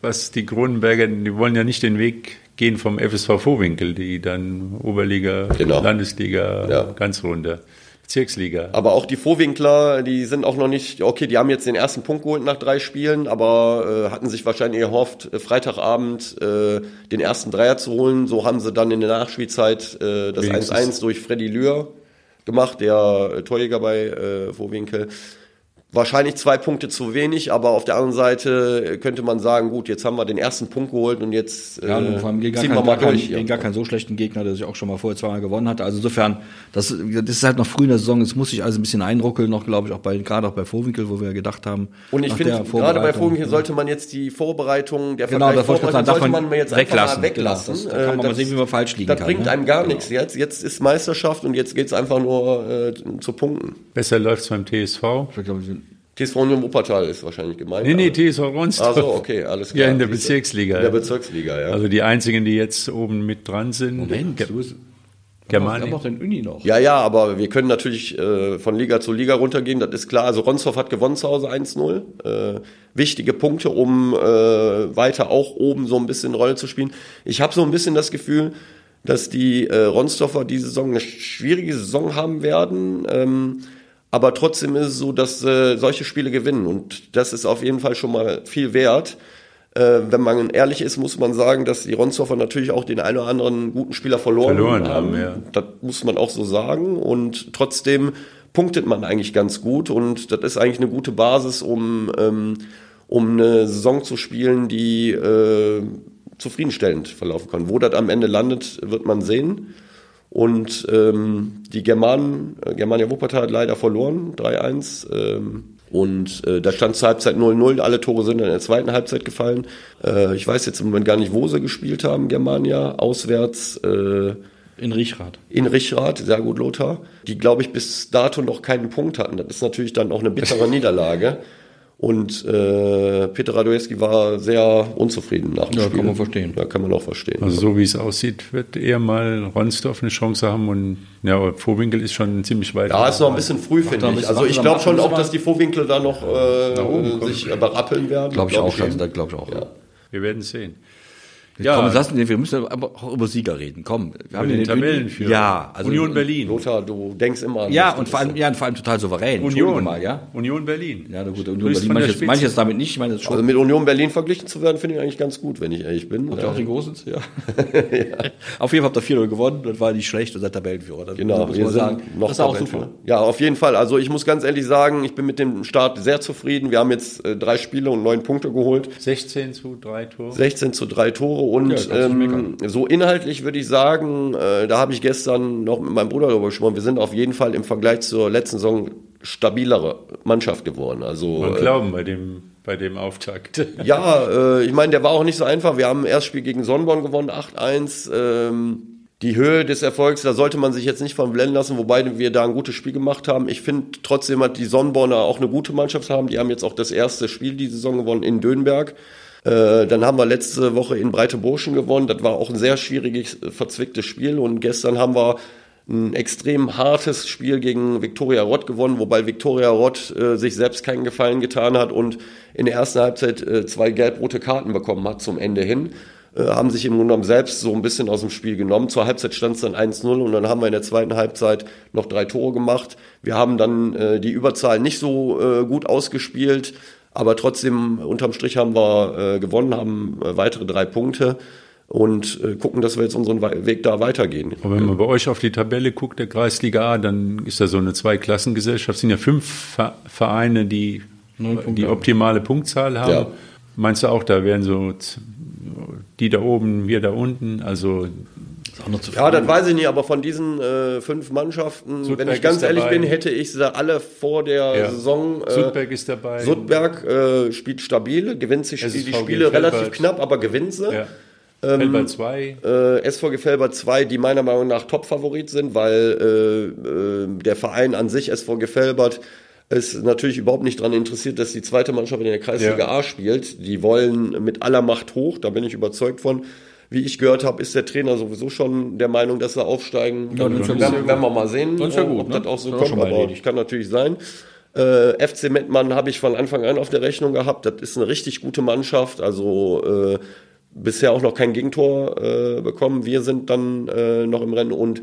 was die Kronenberger, die wollen ja nicht den Weg gehen vom FSV Vohwinkel, die dann Oberliga, Genau. Landesliga, Ja. ganz runter, Bezirksliga. Aber auch die Vorwinkler, die sind auch noch nicht, okay, die haben jetzt den ersten Punkt geholt nach drei Spielen, aber äh, hatten sich wahrscheinlich erhofft, äh, Freitagabend äh, den ersten Dreier zu holen. So haben sie dann in der Nachspielzeit äh, das Wenigstens. 1-1 durch Freddy Lühr gemacht, der äh, Torjäger bei äh, Vorwinkel. Wahrscheinlich zwei Punkte zu wenig, aber auf der anderen Seite könnte man sagen, gut, jetzt haben wir den ersten Punkt geholt und jetzt äh, Ja, und vor allem gegen gar, ziehen wir keinen, mal gar, keinen, durch. gegen ja. gar keinen so schlechten Gegner, der sich auch schon mal vorher zweimal gewonnen hatte. Also insofern, das, das ist halt noch früh in der Saison, es muss sich also ein bisschen einruckeln, noch glaube ich, auch bei, gerade auch bei Vorwinkel, wo wir ja gedacht haben. Und ich finde, gerade bei Vorwinkel sollte man jetzt die Vorbereitung, der Genau, Vergleich das Vorbereitung sollte man jetzt einfach mal weglassen. weglassen. Genau, das- da kann man Äh, mal sehen, wie man falsch liegen Das kann, bringt ne? einem gar Genau. nichts. Jetzt, jetzt ist Meisterschaft und jetzt geht's einfach nur äh, zu Punkten. Besser läuft's beim TSV. Ich glaube, wir TSV Union Wuppertal ist wahrscheinlich gemeint. Nee, nee, TSV Ronsdorf. Ach so, okay, alles klar. Ja, in der. Bezirksliga. In der Bezirksliga, ja. Also die einzigen, die jetzt oben mit dran sind. Moment, Ge- du bist, Germania. Wir haben noch den Uni noch. Ja, ja, aber wir können natürlich äh, von Liga zu Liga runtergehen, das ist klar. Also Ronsdorf hat gewonnen zu Hause 1-0. Äh, wichtige Punkte, um äh, weiter auch oben so ein bisschen Rolle zu spielen. Ich habe so ein bisschen das Gefühl, dass die äh, Ronsdorfer diese Saison eine schwierige Saison haben werden. Ähm, aber trotzdem ist es so, dass äh, solche Spiele gewinnen. Und das ist auf jeden Fall schon mal viel wert. Äh, wenn man ehrlich ist, muss man sagen, dass die Ronsdorfer natürlich auch den einen oder anderen guten Spieler verloren, Verloren haben, ja. Das muss man auch so sagen. Und trotzdem punktet man eigentlich ganz gut. Und das ist eigentlich eine gute Basis, um, ähm, um eine Saison zu spielen, die äh, zufriedenstellend verlaufen kann. Wo das am Ende landet, wird man sehen. Und ähm, die Germanen, äh, Germania Wuppertal hat leider verloren, 3-1. Ähm, und äh, da stand zur Halbzeit 0-0. Alle Tore sind in der zweiten Halbzeit gefallen. Äh, ich weiß jetzt im Moment gar nicht, wo sie gespielt haben, Germania. Auswärts äh, In Richrath. in Richrath, sehr gut Lothar, die, glaube ich, bis dato noch keinen Punkt hatten. Das ist natürlich dann auch eine bittere Niederlage. Und äh, Peter Radojewski war sehr unzufrieden nach dem Ja, Spiel. kann man verstehen. Ja, kann man auch verstehen. Also so wie es aussieht, wird eher mal Ronsdorf eine Chance haben und ja, Vorwinkel ist schon ziemlich weit. Ja, ist noch ein bisschen früh, finde ich. bisschen- Also ich er glaube schon er auch, dass die Vorwinkel da noch äh, sich berappeln werden. Glaube ich Glaub auch. Also, eben. das glaube ich auch. Ja. Wir werden sehen. Ja. Komm, lassen, wir müssen aber auch über Sieger reden. Komm, wir den Tabellenführer. Ja, also Union Berlin. Lothar, du denkst immer an Ja, das und vor allem, ja, und vor allem total souverän. Union. Mal, ja. Union Berlin. Ja, na gut, Union Berlin. Manches, manches damit nicht. Ich meine, das schon. Also mit Union Berlin verglichen zu werden, finde ich eigentlich ganz gut, wenn ich ehrlich bin. Habt ihr auch den großen? Ja. Auf jeden Fall habt ihr 4 gewonnen. Das war nicht schlecht und seid Tabellenführer. Das Genau, muss wir man sind sagen. noch das ist auch super. Ja, auf jeden Fall. Also ich muss ganz ehrlich sagen, ich bin mit dem Start sehr zufrieden. Wir haben jetzt äh, drei Spiele und neun Punkte geholt. 16 zu 3 Tore. 16 zu drei Tore und Ja, ähm, so inhaltlich würde ich sagen, äh, da habe ich gestern noch mit meinem Bruder darüber gesprochen, wir sind auf jeden Fall im Vergleich zur letzten Saison stabilere Mannschaft geworden. Also Man äh, glauben bei dem, bei dem Auftakt. ja, äh, ich meine, der war auch nicht so einfach. Wir haben erst Spiel gegen Sonnenborn gewonnen, 8-1. Ähm, die Höhe des Erfolgs, da sollte man sich jetzt nicht von blenden lassen, wobei wir da ein gutes Spiel gemacht haben. Ich finde trotzdem hat die Sonnenborner auch eine gute Mannschaft haben. Die haben jetzt auch das erste Spiel die Saison gewonnen in Dönberg. Äh, dann haben wir letzte Woche in Breite Burschen gewonnen. Das war auch ein sehr schwieriges, äh, verzwicktes Spiel. Und gestern haben wir ein extrem hartes Spiel gegen Viktoria Rott gewonnen, wobei Viktoria Rott äh, sich selbst keinen Gefallen getan hat und in der ersten Halbzeit äh, zwei gelb-rote Karten bekommen hat zum Ende hin. Äh, haben sich im Grunde genommen selbst so ein bisschen aus dem Spiel genommen. Zur Halbzeit stand es dann 1-0 und dann haben wir in der zweiten Halbzeit noch drei Tore gemacht. Wir haben dann äh, die Überzahl nicht so äh, gut ausgespielt, aber trotzdem unterm Strich haben wir äh, gewonnen, haben äh, weitere drei Punkte und äh, gucken, dass wir jetzt unseren Weg da weitergehen. Aber wenn man bei euch auf die Tabelle guckt, der Kreisliga A, dann ist da so eine Zweiklassengesellschaft. Es sind ja fünf Ver- Vereine, die die optimale Punktzahl haben. Ja. Meinst du auch, da wären so die da oben, wir da unten? Also Ist auch noch zu Ja, das weiß ich nicht, aber von diesen äh, fünf Mannschaften, Sudberg wenn ich ganz ehrlich dabei. bin, hätte ich sie alle vor der Ja. Saison. Äh, Sudberg ist dabei. Sudberg äh, spielt stabil, gewinnt sich die, die SSV Spiele Felbert. relativ knapp, aber gewinnt sie. ja. Felber 2. Äh, SV Gefelbert 2, die meiner Meinung nach Top-Favorit sind, weil äh, äh, der Verein an sich, SV Gefelbert, ist natürlich überhaupt nicht daran interessiert, dass die zweite Mannschaft in der Kreisliga Ja. A spielt. Die wollen mit aller Macht hoch, da bin ich überzeugt von. Wie ich gehört habe, ist der Trainer sowieso schon der Meinung, dass sie aufsteigen. Ja, dann ja werden, werden wir mal sehen, Dann ja gut, ob ne? das auch so Dann auch kommt. Aber erledigt. kann natürlich sein. Äh, FC Mettmann habe ich von Anfang an auf der Rechnung gehabt. Das ist eine richtig gute Mannschaft. Also äh, bisher auch noch kein Gegentor äh, bekommen. Wir sind dann äh, noch im Rennen und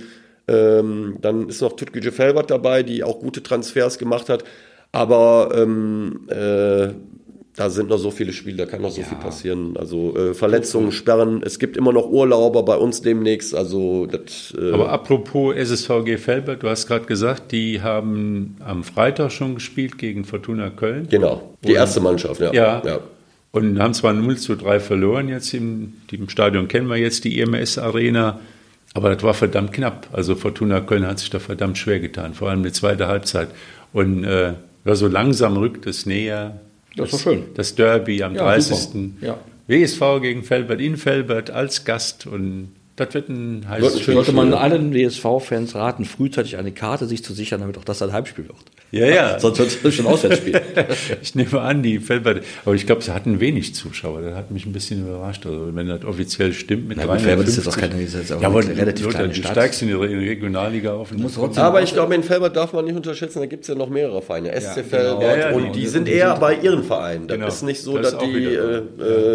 ähm, dann ist noch Tutgüce Felbert dabei, die auch gute Transfers gemacht hat. Aber ähm, äh, da sind noch so viele Spiele, da kann noch so viel passieren. Also äh, Verletzungen, Sperren. Es gibt immer noch Urlauber bei uns demnächst. Also das, äh, Aber apropos SSVG Felbert, du hast gerade gesagt, die haben am Freitag schon gespielt gegen Fortuna Köln. genau. Die erste Mannschaft, ja. Ja. ja. Und haben zwar 0 zu 3 verloren jetzt im, im Stadion, kennen wir jetzt die EMS Arena, aber das war verdammt knapp. Also Fortuna Köln hat sich da verdammt schwer getan, vor allem die zweite Halbzeit. Und äh, ja, so langsam rückt es näher. Das doch schön. Das Derby am Ja, 30. super. Ja. WSV gegen Felbert in Felbert als Gast und das wird ein heißes Spiel. Sollte man allen WSV-Fans raten, frühzeitig eine Karte sich zu sichern, damit auch das ein Heimspiel wird. Ja, ja. Sonst wird es schon ein Auswärtsspiel. Ich nehme an, die Felbert, aber ich glaube, sie hatten wenig Zuschauer. Das hat mich ein bisschen überrascht. Also, wenn das offiziell stimmt mit Na gut, Felbert ist jetzt 350. auch keine- ist jetzt auch ja, aber relativ kleine du Stadt. steigst in die die Regionalliga auf. und muss dann- trotzdem- Aber ich glaube, in Felbert darf man nicht unterschätzen, da gibt es ja noch mehrere Vereine. SC Felbert Ja, ja, und genau. die sind eher bei ihren Vereinen. Das Genau. ist nicht so, Das dass die äh,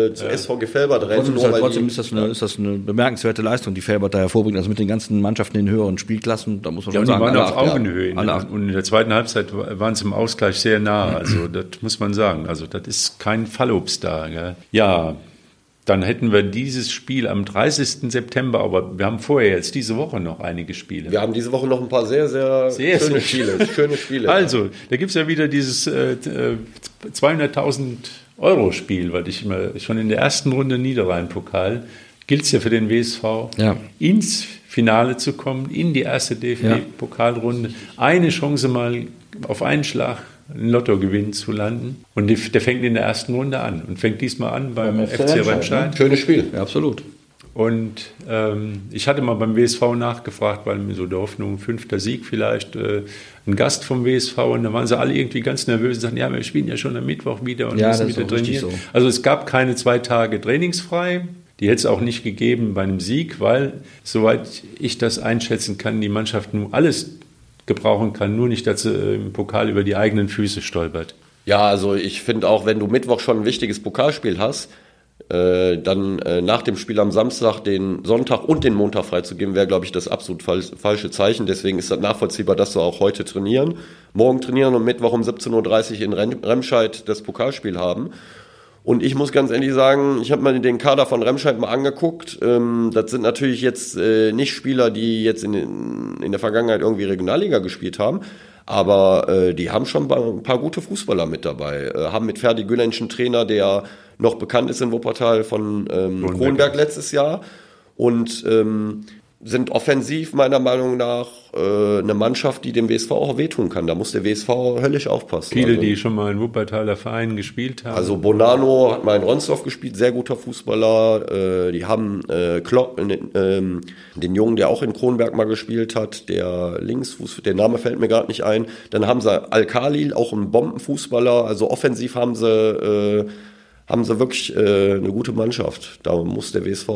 äh, zu SVG Felbert rennen. Trotzdem, die- ist, das eine, ist das eine bemerkenswerte Leistung, die Felbert da hervorbringt. Also mit den ganzen Mannschaften in höheren Spielklassen, da muss man Ja, schon und die sagen, waren auf acht, ja. Augenhöhe. in- Alle acht. und in der zweiten Halbzeit waren sie im Ausgleich sehr nah. Also, das muss man sagen. Also, das ist kein Fallobst da. Gell? Ja, dann hätten wir dieses Spiel am 30. September, aber wir haben vorher jetzt diese Woche noch einige Spiele. Wir haben diese Woche noch ein paar sehr, sehr, Sehr schöne schön. Spiele. Schöne Spiele. Also, da gibt es ja wieder dieses äh, äh, 200.000 Euro Spiel, weil ich immer schon in der ersten Runde Niederrhein-Pokal gilt es ja für den WSV, Ja. ins Finale zu kommen, in die erste DFB-Pokalrunde, eine Chance mal auf einen Schlag einen Lottogewinn zu landen. Und der fängt in der ersten Runde an und fängt diesmal an beim, FC Remscheid. Schönes Spiel. Ja, absolut. Und ähm, ich hatte mal beim WSV nachgefragt, weil mir so der Hoffnung, fünfter Sieg vielleicht, äh, ein Gast vom WSV. Und da waren sie alle irgendwie ganz nervös und sagten, ja, wir spielen ja schon am Mittwoch wieder und Ja, müssen das ist wieder trainieren. so. Also es gab keine zwei Tage trainingsfrei. Die hätte es auch nicht gegeben bei einem Sieg, weil, soweit ich das einschätzen kann, die Mannschaft nur alles gebrauchen kann, nur nicht, dass sie äh, im Pokal über die eigenen Füße stolpert. Ja, also ich finde auch, wenn du Mittwoch schon ein wichtiges Pokalspiel hast, äh, dann äh, nach dem Spiel am Samstag den Sonntag und den Montag freizugeben, wäre, glaube ich, das absolut fal falsche Zeichen. Deswegen ist das nachvollziehbar, dass wir auch heute trainieren, morgen trainieren und Mittwoch um 17.30 Uhr in Rem Remscheid das Pokalspiel haben. Und ich muss ganz ehrlich sagen, ich habe mir den Kader von Remscheid mal angeguckt. Ähm, das sind natürlich jetzt äh, nicht Spieler, die jetzt in, in der Vergangenheit irgendwie Regionalliga gespielt haben. Aber äh, die haben schon ein paar gute Fußballer mit dabei. Äh, haben mit Ferdi Gülensch einen Trainer, der noch bekannt ist in Wuppertal von ähm, Kronberg. Kronberg letztes Jahr. Und ähm, sind offensiv meiner Meinung nach äh, eine Mannschaft, die dem WSV auch wehtun kann. Da muss der WSV höllisch aufpassen. Viele, also, die schon mal in Wuppertaler Vereinen gespielt haben. also Bonano hat mal in Ronsdorf gespielt, sehr guter Fußballer. Äh, die haben äh, Klopp, äh, ähm, den Jungen, der auch in Kronberg mal gespielt hat, der Linksfuß, der Name fällt mir gerade nicht ein. Dann haben sie Al-Khalil, auch ein Bombenfußballer. Also offensiv haben sie äh, haben sie wirklich äh, eine gute Mannschaft. Da muss der WSV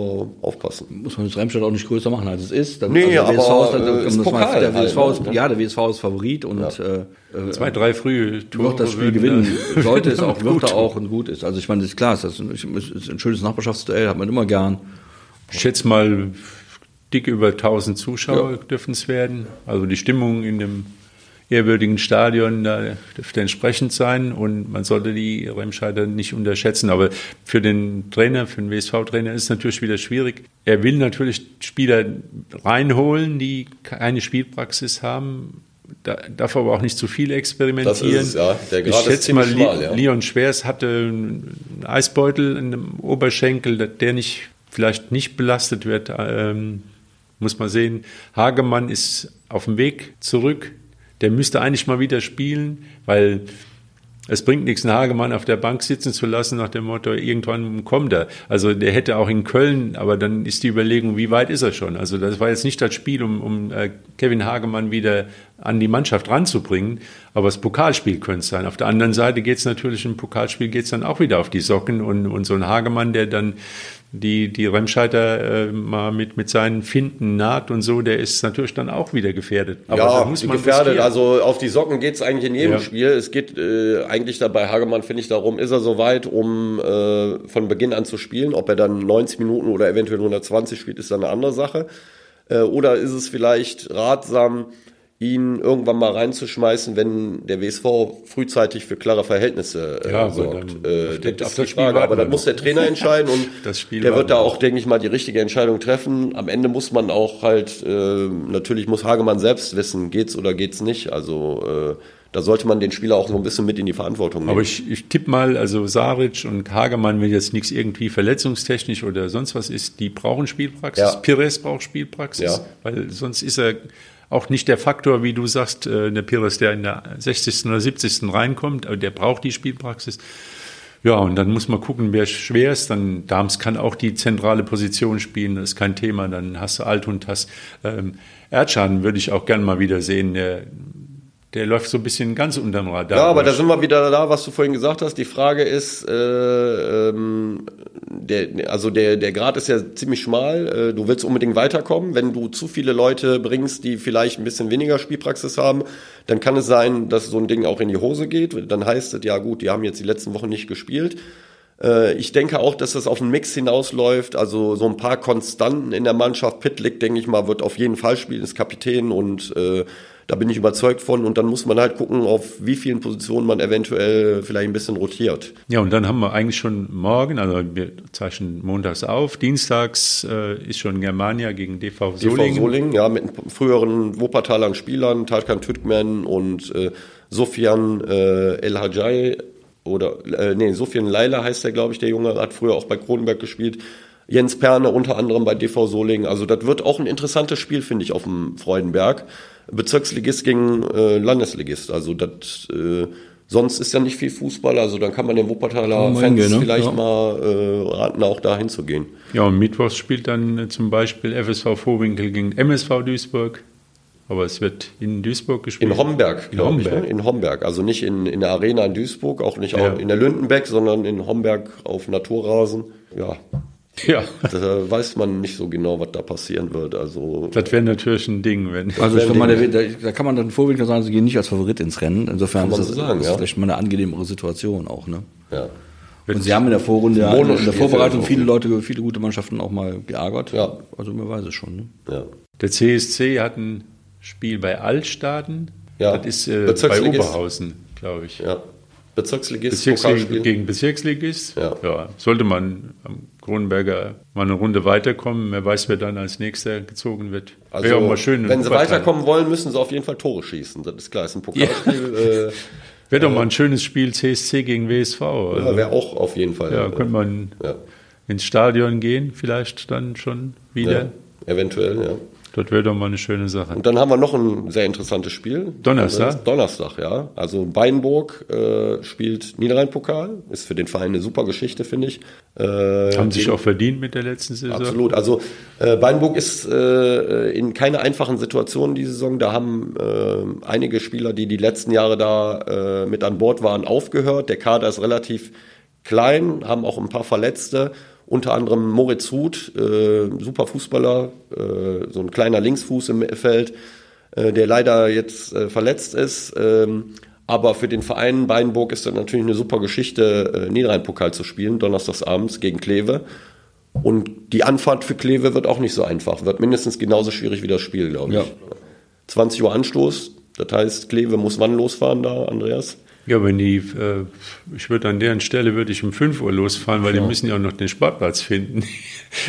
aufpassen. muss man das Remscheid auch nicht größer machen, als es ist. Dann, Nee, also der aber, WSV ist, dann, äh, ist Pokal der halt, WSV ist, ne? ja, der WSV ist Favorit und äh, äh, Zwei, drei frühe Tore. wird das Spiel gewinnen. Sollte es auch, wird er auch und gut ist. Also ich meine, das ist klar, es ist ist ein schönes Nachbarschaftsduell, hat man immer gern. Ich schätze mal, dick über 1000 Zuschauer dürfen es werden. Also die Stimmung in dem ehrwürdigen Stadion da dürfte entsprechend sein und man sollte die Remscheider nicht unterschätzen. Aber für den Trainer, für den WSV-Trainer ist es natürlich wieder schwierig. Er will natürlich Spieler reinholen, die keine Spielpraxis haben. Da darf aber auch nicht zu viel experimentieren. Das ist es, ja. Ich schätze mal, schmal, ja. Leon Schwers hatte einen Eisbeutel in dem Oberschenkel, der nicht, vielleicht nicht belastet wird. Ähm, muss man sehen. Hagemann ist auf dem Weg zurück. Der müsste eigentlich mal wieder spielen, weil es bringt nichts, einen Hagemann auf der Bank sitzen zu lassen nach dem Motto, irgendwann kommt er. Also der hätte auch in Köln, aber dann ist die Überlegung, wie weit ist er schon? Also das war jetzt nicht das Spiel, um, um äh, Kevin Hagemann wieder an die Mannschaft ranzubringen, aber das Pokalspiel könnte es sein. Auf der anderen Seite geht es natürlich, im Pokalspiel geht es dann auch wieder auf die Socken und, und so ein Hagemann, der dann die, die Remscheider äh, mal mit, mit seinen Finden naht und so, der ist natürlich dann auch wieder gefährdet. Aber ja, da muss man gefährdet. riskieren. Also auf die Socken geht's eigentlich in jedem Ja. Spiel. Es geht äh, eigentlich dabei, Hagemann finde ich darum, ist er soweit, um äh, von Beginn an zu spielen. Ob er dann 90 Minuten oder eventuell 120 spielt, ist dann eine andere Sache. Äh, oder ist es vielleicht ratsam, ihn irgendwann mal reinzuschmeißen, wenn der WSV frühzeitig für klare Verhältnisse äh, Ja, sorgt. Äh, das das ist die Spiel Frage. Aber dann muss der Trainer entscheiden und Das der wird da auch, denke ich mal, die richtige Entscheidung treffen. Am Ende muss man auch halt, äh, natürlich muss Hagemann selbst wissen, geht's oder geht's nicht. Also äh, da sollte man den Spieler auch so ein bisschen mit in die Verantwortung nehmen. Aber ich, ich tippe mal, also Saric und Hagemann, wenn jetzt nichts irgendwie verletzungstechnisch oder sonst was ist, die brauchen Spielpraxis. Ja. Pires braucht Spielpraxis, Ja. weil sonst ist er auch nicht der Faktor, wie du sagst, äh, der Pires, der in der 60. oder 70. reinkommt, aber der braucht die Spielpraxis. Ja, und dann muss man gucken, wer schwer ist. Dann Dams kann auch die zentrale Position spielen, das ist kein Thema. Dann hast du Althund, hast ähm, Erdschan würde ich auch gern mal wieder sehen. Der, der läuft so ein bisschen ganz unterm Radar. ja, aber da sind wir wieder da, was du vorhin gesagt hast. Die Frage ist, äh, ähm, der, also der, der Grad ist ja ziemlich schmal. Äh, du willst unbedingt weiterkommen. Wenn du zu viele Leute bringst, die vielleicht ein bisschen weniger Spielpraxis haben, dann kann es sein, dass so ein Ding auch in die Hose geht. Dann heißt es, ja gut, die haben jetzt die letzten Wochen nicht gespielt. Äh, Ich denke auch, dass das auf einen Mix hinausläuft. Also so ein paar Konstanten in der Mannschaft. Pitlick, denke ich mal, wird auf jeden Fall spielen, ist Kapitän und äh, da bin ich überzeugt von. Und dann muss man halt gucken, auf wie vielen Positionen man eventuell vielleicht ein bisschen rotiert. Ja, und dann haben wir eigentlich schon morgen, also wir zeichnen montags auf, dienstags äh, ist schon Germania gegen DV Solingen. Solingen, ja, mit früheren Wuppertalern Spielern, Tarkan Türkmen und äh, Sofian äh, El Hajai oder äh, nee, Sofian Leila heißt der, glaube ich, der Junge, hat früher auch bei Kronenberg gespielt. Jens Perne unter anderem bei DV Solingen. Also das wird auch ein interessantes Spiel, finde ich, auf dem Freudenberg. Bezirksligist gegen äh, Landesligist. Also das äh, sonst ist ja nicht viel Fußball, also dann kann man den Wuppertaler Fans hingehen, ne? vielleicht Ja. mal äh, raten, auch da hinzugehen. Ja, und mittwochs spielt dann äh, zum Beispiel FSV Vorwinkel gegen MSV Duisburg. Aber es wird in Duisburg gespielt. In Homberg, In glaube ich. Homberg. Ne? In Homberg. Also nicht in, in der Arena in Duisburg, auch nicht Ja. auch in der Lündenbeck, sondern in Homberg auf Naturrasen. Ja, Ja, da weiß man nicht so genau, was da passieren wird. Also das wäre natürlich ein Ding, wenn. Also ich mal, da, da kann man dann Vorwinkler sagen, sie gehen nicht als Favorit ins Rennen. Insofern ist das, so sagen, ist ja. vielleicht mal eine angenehmere Situation auch. Ne? ja. Und sie haben in der Vorrunde, ja, in der Vorbereitung viele. Leute, viele gute Mannschaften auch mal geärgert. Ja. Also man weiß es schon. Ne? ja. Der CSC hat ein Spiel bei Altstaden. Ja, Das ist äh, bei. Oberhausen, glaube ich. ja. Bezirksligist, Bezirksligist gegen Bezirksligist. Ja. Sollte man am Kronenberger mal eine Runde weiterkommen, wer weiß, wer dann als nächster gezogen wird. Also, Wäre auch mal schön. wenn sie weiterkommen wollen, müssen sie auf jeden Fall Tore schießen. Das ist klar, ist ein Pokalspiel. Wäre doch mal ein schönes Spiel CSC gegen WSV. äh, Also, Wäre auch auf jeden Fall. ja, äh, könnte man ja. ins Stadion gehen, vielleicht dann schon wieder. ja. Eventuell, ja. Das wäre doch mal eine schöne Sache. Und dann haben wir noch ein sehr interessantes Spiel. Donnerstag? Donnerstag, ja. Also Beinburg äh, spielt Niederrhein-Pokal. Ist für den Verein eine super Geschichte, finde ich. Äh, Haben sich auch verdient mit der letzten Saison. Absolut. Also äh, Beinburg ist äh, in keiner einfachen Situation diese Saison. Da haben äh, einige Spieler, die die letzten Jahre da äh, mit an Bord waren, aufgehört. Der Kader ist relativ klein, haben auch ein paar Verletzte. Unter anderem Moritz Huth, äh, super Fußballer, äh, so ein kleiner Linksfuß im Mittelfeld, äh, der leider jetzt äh, verletzt ist. Ähm, aber für den Verein Beinburg ist das natürlich eine super Geschichte, äh, Niederrhein-Pokal zu spielen, donnerstags abends gegen Kleve. Und die Anfahrt für Kleve wird auch nicht so einfach. Wird mindestens genauso schwierig wie das Spiel, glaube ich. Ja. 20 Uhr Anstoß. Das heißt, Kleve muss wann losfahren da, Andreas? Ja, wenn die, äh, ich würde an deren Stelle würde ich um 5 Uhr losfahren, weil die müssen ja auch noch den Sportplatz finden.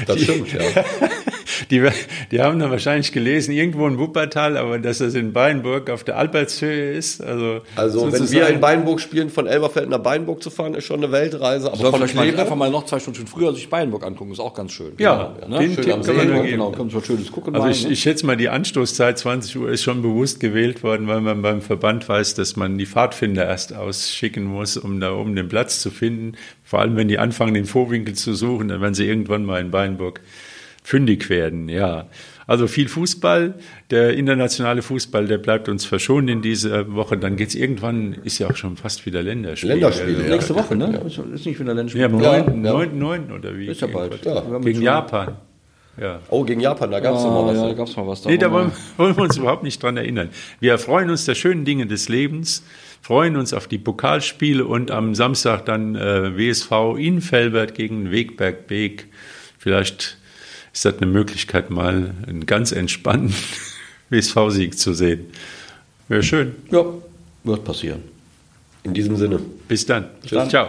Das die, stimmt, ja. Die, die haben dann wahrscheinlich gelesen, irgendwo in Wuppertal, aber dass das in Beinburg auf der Albertshöhe ist. Also, Also, wenn wir in Beinburg spielen, von Elberfeld nach Beinburg zu fahren, ist schon eine Weltreise. Aber Soll von vielleicht mal einfach mal noch zwei Stunden früher sich Beinburg angucken, ist auch ganz schön. Ja, ne? den schön Tipp am kann See, man ne? geben. genau, können wir schönes gucken. Also mal, ich, ne? ich schätze mal, die Anstoßzeit 20 Uhr ist schon bewusst gewählt worden, weil man beim Verband weiß, dass man die Pfadfinder erst ausschicken muss, um da oben den Platz zu finden. Vor allem, wenn die anfangen, den Vorwinkel zu suchen, dann werden sie irgendwann mal in Beinburg fündig werden. Ja, also viel Fußball. Der internationale Fußball, der bleibt uns verschont in dieser Woche. Dann geht's irgendwann, ist ja auch schon fast wieder Länderspiel. Länderspiele, Also, Nächste Woche, ne? Ist, ist nicht wieder Länderspiel. Ja, am Ja, 9. ja. 9. 9. oder wie? Ist ja bald. Ja. Gegen Japan. Ja. oh, gegen Japan, da gab es Ah, mal was. ja, da gab's mal was. Nee, da wollen wollen, wir uns überhaupt nicht dran erinnern. Wir erfreuen uns der schönen Dinge des Lebens, freuen uns auf die Pokalspiele und am Samstag dann äh, WSV in Felbert gegen Wegberg Beek. Vielleicht ist das eine Möglichkeit, mal einen ganz entspannten WSV-Sieg zu sehen. Wäre schön. Ja, wird passieren. In diesem Sinne. Bis dann. dann. Ciao.